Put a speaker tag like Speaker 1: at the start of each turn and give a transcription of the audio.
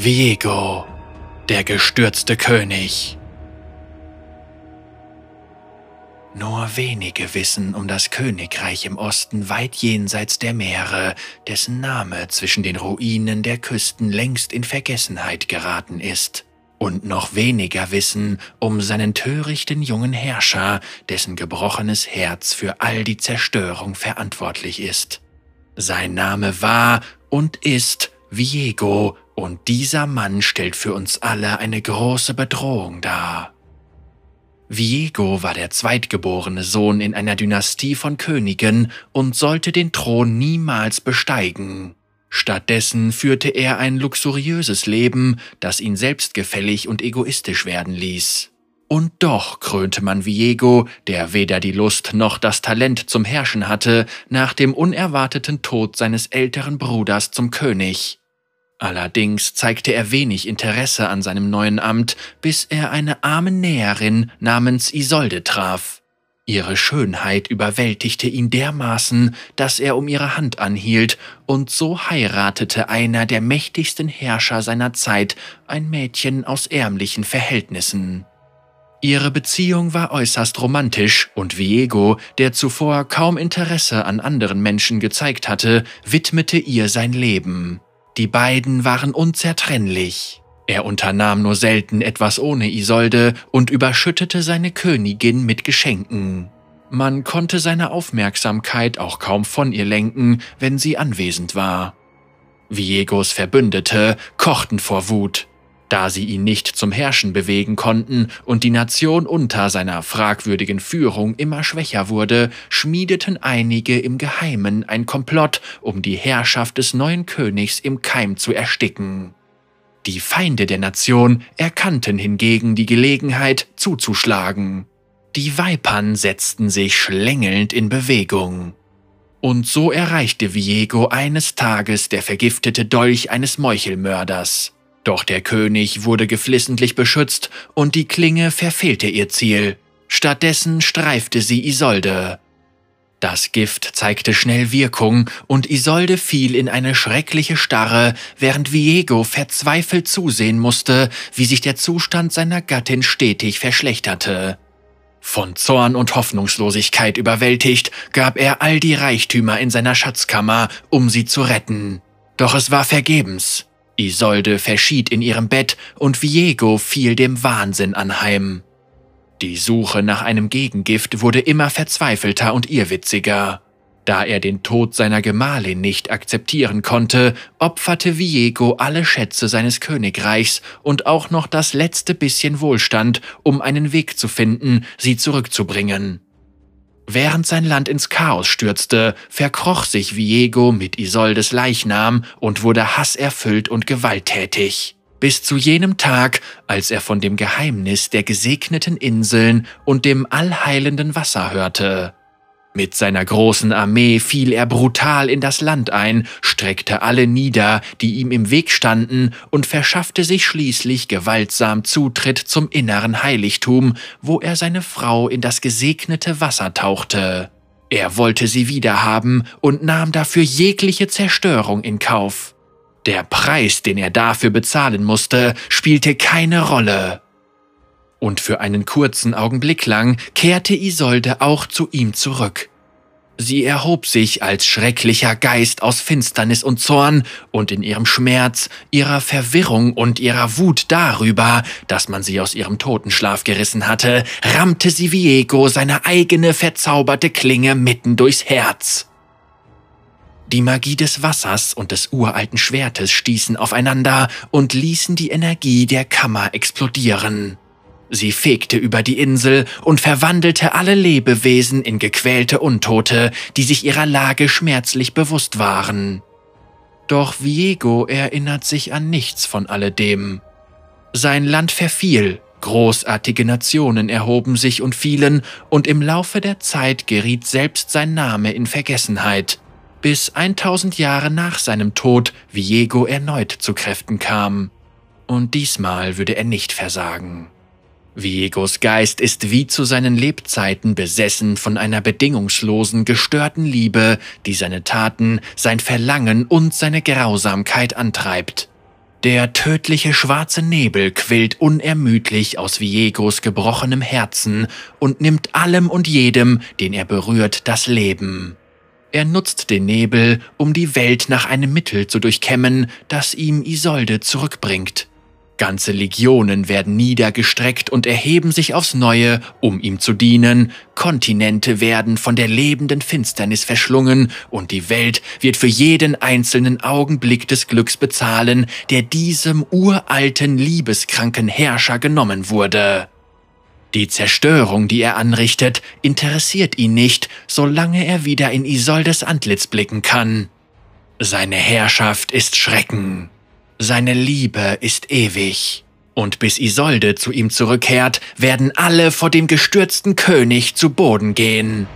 Speaker 1: Viego, der gestürzte König. Nur wenige wissen um das Königreich im Osten weit jenseits der Meere, dessen Name zwischen den Ruinen der Küsten längst in Vergessenheit geraten ist. Und noch weniger wissen um seinen törichten jungen Herrscher, dessen gebrochenes Herz für all die Zerstörung verantwortlich ist. Sein Name war und ist Viego, und dieser Mann stellt für uns alle eine große Bedrohung dar. Viego war der zweitgeborene Sohn in einer Dynastie von Königen und sollte den Thron niemals besteigen. Stattdessen führte er ein luxuriöses Leben, das ihn selbstgefällig und egoistisch werden ließ. Und doch krönte man Viego, der weder die Lust noch das Talent zum Herrschen hatte, nach dem unerwarteten Tod seines älteren Bruders zum König. Allerdings zeigte er wenig Interesse an seinem neuen Amt, bis er eine arme Näherin namens Isolde traf. Ihre Schönheit überwältigte ihn dermaßen, dass er um ihre Hand anhielt, und so heiratete einer der mächtigsten Herrscher seiner Zeit ein Mädchen aus ärmlichen Verhältnissen. Ihre Beziehung war äußerst romantisch und Viego, der zuvor kaum Interesse an anderen Menschen gezeigt hatte, widmete ihr sein Leben. Die beiden waren unzertrennlich. Er unternahm nur selten etwas ohne Isolde und überschüttete seine Königin mit Geschenken. Man konnte seine Aufmerksamkeit auch kaum von ihr lenken, wenn sie anwesend war. Viegos Verbündete kochten vor Wut. Da sie ihn nicht zum Herrschen bewegen konnten und die Nation unter seiner fragwürdigen Führung immer schwächer wurde, schmiedeten einige im Geheimen ein Komplott, um die Herrschaft des neuen Königs im Keim zu ersticken. Die Feinde der Nation erkannten hingegen die Gelegenheit zuzuschlagen. Die Weipern setzten sich schlängelnd in Bewegung. Und so erreichte Viego eines Tages der vergiftete Dolch eines Meuchelmörders. Doch der König wurde geflissentlich beschützt und die Klinge verfehlte ihr Ziel. Stattdessen streifte sie Isolde. Das Gift zeigte schnell Wirkung und Isolde fiel in eine schreckliche Starre, während Viego verzweifelt zusehen musste, wie sich der Zustand seiner Gattin stetig verschlechterte. Von Zorn und Hoffnungslosigkeit überwältigt, gab er all die Reichtümer in seiner Schatzkammer, um sie zu retten. Doch es war vergebens. Isolde verschied in ihrem Bett und Viego fiel dem Wahnsinn anheim. Die Suche nach einem Gegengift wurde immer verzweifelter und irrwitziger. Da er den Tod seiner Gemahlin nicht akzeptieren konnte, opferte Viego alle Schätze seines Königreichs und auch noch das letzte bisschen Wohlstand, um einen Weg zu finden, sie zurückzubringen. Während sein Land ins Chaos stürzte, verkroch sich Viego mit Isoldes Leichnam und wurde hasserfüllt und gewalttätig. Bis zu jenem Tag, als er von dem Geheimnis der gesegneten Inseln und dem allheilenden Wasser hörte. Mit seiner großen Armee fiel er brutal in das Land ein, streckte alle nieder, die ihm im Weg standen, und verschaffte sich schließlich gewaltsam Zutritt zum inneren Heiligtum, wo er seine Frau in das gesegnete Wasser tauchte. Er wollte sie wiederhaben und nahm dafür jegliche Zerstörung in Kauf. Der Preis, den er dafür bezahlen musste, spielte keine Rolle. Und für einen kurzen Augenblick lang kehrte Isolde auch zu ihm zurück. Sie erhob sich als schrecklicher Geist aus Finsternis und Zorn, und in ihrem Schmerz, ihrer Verwirrung und ihrer Wut darüber, dass man sie aus ihrem Totenschlaf gerissen hatte, rammte sie Viego seine eigene verzauberte Klinge mitten durchs Herz. Die Magie des Wassers und des uralten Schwertes stießen aufeinander und ließen die Energie der Kammer explodieren. Sie fegte über die Insel und verwandelte alle Lebewesen in gequälte Untote, die sich ihrer Lage schmerzlich bewusst waren. Doch Viego erinnert sich an nichts von alledem. Sein Land verfiel, großartige Nationen erhoben sich und fielen, und im Laufe der Zeit geriet selbst sein Name in Vergessenheit, bis 1000 Jahre nach seinem Tod Viego erneut zu Kräften kam. Und diesmal würde er nicht versagen. Viegos Geist ist wie zu seinen Lebzeiten besessen von einer bedingungslosen, gestörten Liebe, die seine Taten, sein Verlangen und seine Grausamkeit antreibt. Der tödliche schwarze Nebel quillt unermüdlich aus Viegos gebrochenem Herzen und nimmt allem und jedem, den er berührt, das Leben. Er nutzt den Nebel, um die Welt nach einem Mittel zu durchkämmen, das ihm Isolde zurückbringt. Ganze Legionen werden niedergestreckt und erheben sich aufs Neue, um ihm zu dienen, Kontinente werden von der lebenden Finsternis verschlungen, und die Welt wird für jeden einzelnen Augenblick des Glücks bezahlen, der diesem uralten, liebeskranken Herrscher genommen wurde. Die Zerstörung, die er anrichtet, interessiert ihn nicht, solange er wieder in Isoldes Antlitz blicken kann. Seine Herrschaft ist Schrecken. Seine Liebe ist ewig. Und bis Isolde zu ihm zurückkehrt, werden alle vor dem gestürzten König zu Boden gehen.